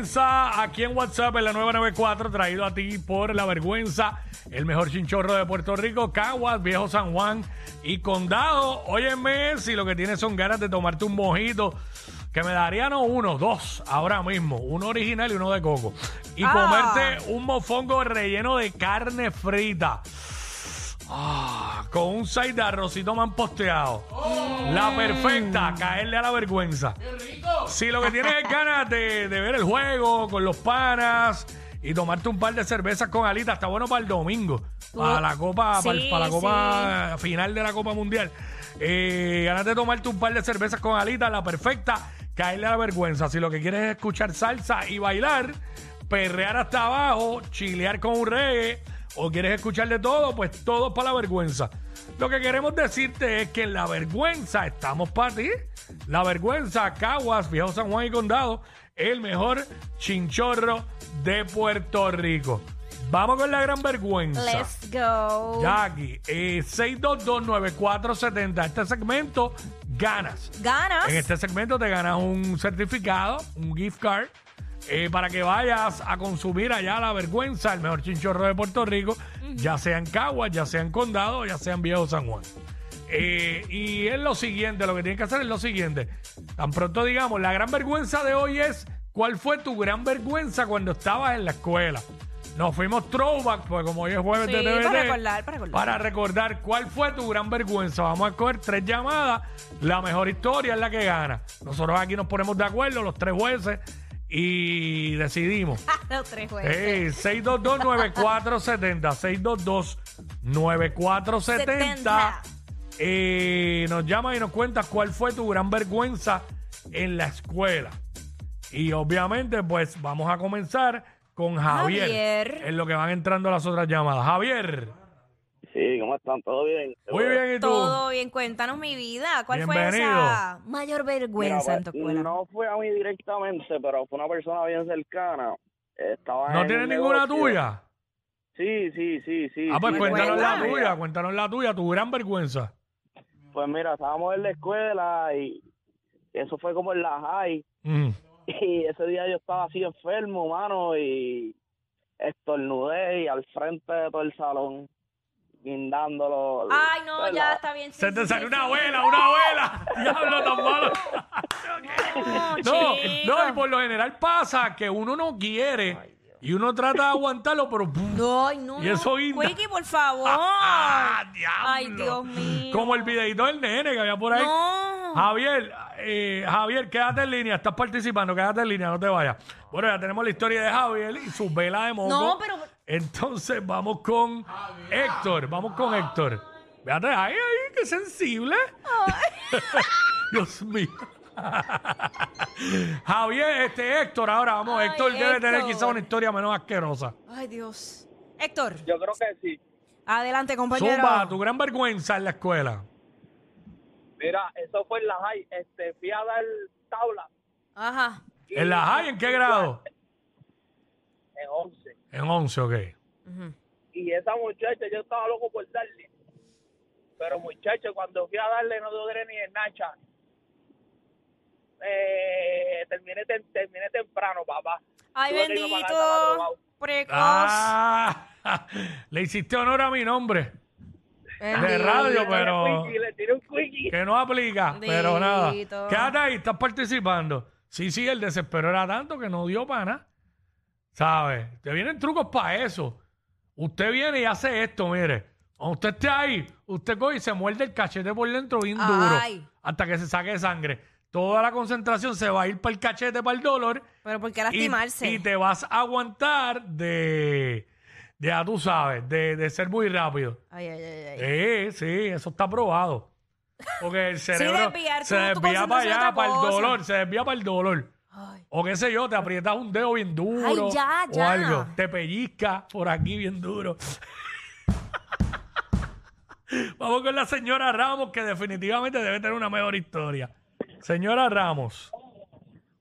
vergüenza aquí en WhatsApp en la 994, traído a ti por La Vergüenza, el mejor chinchorro de Puerto Rico, Caguas, Viejo San Juan y Condado. Óyeme, si lo que tienes son ganas de tomarte un mojito, que me darían no uno, dos ahora mismo, uno original y uno de coco. Y Ah. comerte un mofongo relleno de carne frita. Ah, con un side de arrocito man posteado. La perfecta, caerle a la vergüenza. Si lo que tienes es ganas de, de ver el juego con los panas y tomarte un par de cervezas con alitas, está bueno para el domingo, para la copa, para, el- Sí, para la copa final de la Copa Mundial. Eh, ganas de tomarte un par de cervezas con alitas, la perfecta, caerle a la vergüenza. Si lo que quieres es escuchar salsa y bailar, perrear hasta abajo, chilear con un reggae, o quieres escuchar de todo, pues todo para la vergüenza. Lo que queremos decirte es que en la vergüenza estamos para ti. La vergüenza, Caguas, Viejo San Juan y Condado, el mejor chinchorro de Puerto Rico. Vamos con la gran vergüenza. Let's go. Jackie, eh, 6229470. Este segmento ganas. Ganas. En este segmento te ganas un certificado, un gift card, eh, para que vayas a consumir allá la vergüenza, el mejor chinchorro de Puerto Rico, ya sea en Caguas, ya sea en Condado, ya sea en Viejo San Juan. Eh, y es lo siguiente, lo que tienes que hacer es lo siguiente. Tan pronto digamos, la gran vergüenza de hoy es, ¿cuál fue tu gran vergüenza cuando estabas en la escuela? Nos fuimos throwback, pues como hoy es jueves Sí, de TVT, para recordar, para recordar. para recordar cuál fue tu gran vergüenza. Vamos a escoger tres llamadas. La mejor historia es la que gana. Nosotros aquí nos ponemos de acuerdo, los tres jueces, y decidimos. Los tres jueces. Hey, 622-9470. 622-9470. Eh, nos llama y nos cuentas cuál fue tu gran vergüenza en la escuela. Y obviamente, pues vamos a comenzar con Javier. Javier. En lo que van entrando las otras llamadas. Javier. Sí, ¿cómo están? ¿Todo bien? Muy bien, ¿y tú? Todo bien, cuéntanos mi vida. ¿Cuál fue Bienvenido. esa mayor Mira, vergüenza en pues, tu escuela? no fue a mí directamente, pero fue una persona bien cercana. Estaba ¿No en tienes un ninguna negocio. tuya? Sí, sí, sí, sí. Ah, pues sí, Pues cuéntanos la cuéntame. tuya, cuéntanos la tuya, tu gran vergüenza. Pues mira, estábamos en la escuela y eso fue como en la high. Mm. Y ese día yo estaba así enfermo, mano, y estornudé y al frente de todo el salón, guindándolo. Ay, no, ¿verdad? ya está bien. sí, Se te sí, salió sí, una sí. abuela, una abuela. Diablo tan malo. No, No, y por lo general pasa que uno no quiere y uno trata de aguantarlo, pero ¡pum! No, ay, no. Y eso no. guinda. Quickie, por favor. ¡Ah, diablo! Ay, Dios mío. Como el videito del nene que había por ahí. No. Javier, eh, Javier, quédate en línea, estás participando, quédate en línea, no te vayas. Bueno, ya tenemos la historia de Javier y su vela de moco. No, pero- Entonces vamos con Héctor, vamos con Héctor. Fíjate, ay, ay, qué sensible. Dios mío. Javier, este Héctor, ahora vamos, Ay, Héctor debe tener Héctor. quizá una historia menos asquerosa. Ay, Dios. Héctor, Yo creo que sí. adelante, compañero. Zumba, tu gran vergüenza en la escuela. Mira, eso fue en la high. Este, fui a dar tabla Ajá. ¿En la high en qué grado? En 11. En 11, ok. Ujú. y esa muchacha, yo estaba loco por darle. Pero muchacho, cuando fui a darle no logré ni en Nacha. Eh, terminé, tem- terminé temprano, papá. Ay, Tuve que irme para casa, bendito. madrugado. Precoz. Ah, le hiciste honor a mi nombre. de Bendito. radio, pero- Le tiré un quickie. Que no aplica, pero nada. Bendito. Quédate ahí, estás participando. Sí, sí, el desespero era tanto que no dio para nada. ¿Sabes? Te vienen trucos para eso. Usted viene y hace esto, mire. Cuando usted esté ahí, usted coge y se muerde el cachete por dentro bien duro. Ay. Hasta que se saque sangre. Toda la concentración se va a ir para el cachete, para el dolor. Pero ¿por qué y, lastimarse? y te vas a aguantar de, de ya tú sabes, de, de ser muy rápido. Ay, ay, ay, ay. Sí, sí, eso está probado. Porque el cerebro desviar se tu- tu desvía para concentración a allá, otra para el cosa. dolor, se desvía para el dolor. Ay. O qué sé yo, te aprietas un dedo bien duro. Ay, ya, O algo. Te pellizca por aquí bien duro. Vamos con la señora Ramos, que definitivamente debe tener una mejor historia. Señora Ramos,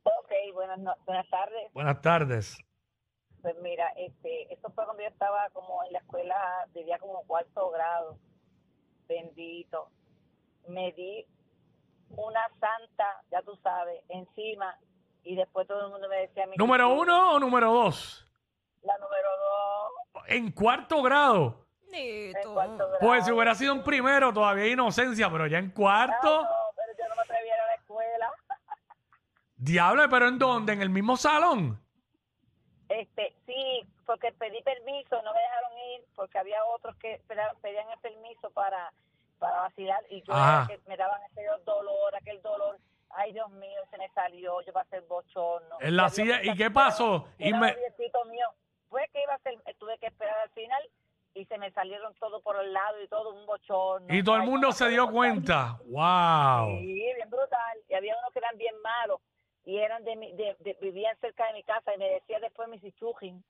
Ok, buenas, no- buenas tardes. buenas tardes. Pues mira, este, esto fue cuando yo estaba como en la escuela, diría como cuarto grado. Bendito. Me di una santa, ya tú sabes, encima y después todo el mundo me decía mi ¿Número uno o número dos? la número dos En cuarto grado. en Nito. cuarto grado. Pues si hubiera sido en primero, todavía hay inocencia, pero ya en cuarto. No, pero yo no me atrevía a ir a la escuela. Diablo, pero ¿en dónde? ¿En el mismo salón? Este, sí, porque pedí permiso, no me dejaron ir, porque había otros que pedían el permiso para, para vacilar y yo era que me daban ese dolor, aquel dolor. Ay, Dios mío, se me salió, yo pasé el bochorno. En la silla- ¿y qué pasó? Y me- mío. Fue que iba a ser, tuve que esperar al final y se me salieron todo por el lado y todo un bochorno. Y todo el Ay, mundo no, se dio cuenta. ¡Wow! Sí, bien brutal. Y había unos que eran bien malos y eran de, mi- de, de- vivían cerca de mi casa y me decía después Missy Chujin.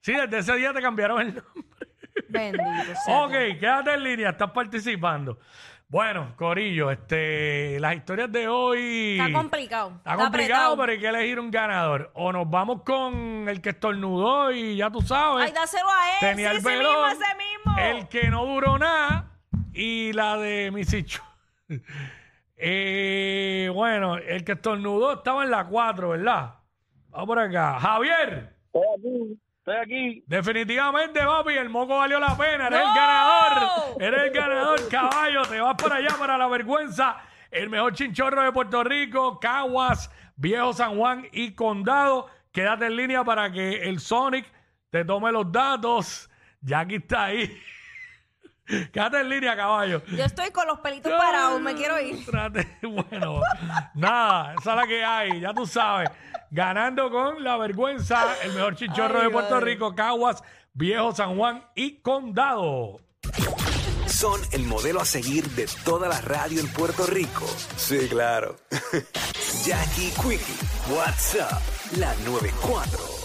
Sí, desde ese día te cambiaron el nombre. Bendito sea. Ok, quédate en línea, estás participando. Bueno, Corillo, este, las historias de hoy. Está complicado. Está complicado, apretado. pero hay que elegir un ganador. O nos vamos con el que estornudó y ya tú sabes. Ay, dáselo a él. tenía sí, el ese mismo, ese mismo. el que no duró nada y la de Misichu. eh, bueno, el que estornudó estaba en la 4, ¿verdad? Vamos por acá. Javier. Estoy aquí, estoy aquí. Definitivamente, papi, el moco valió la pena. Eres el ganador. Eres el ganador, caballo. Te vas para allá para la vergüenza. El mejor chinchorro de Puerto Rico, Caguas, Viejo San Juan y Condado. Quédate en línea para que el Sonic te tome los datos. Jackie está ahí. Quédate en línea, caballo. Yo estoy con los pelitos parados, me quiero ir. Trate- Bueno, nada, esa es la que hay, ya tú sabes. Ganando con la vergüenza, el mejor chinchorro Ay, de Puerto madre. Rico, Caguas, Viejo San Juan y Condado. Son el modelo a seguir de toda la radio en Puerto Rico. Sí, claro. Jackie Quickie, WhatsApp, la 94.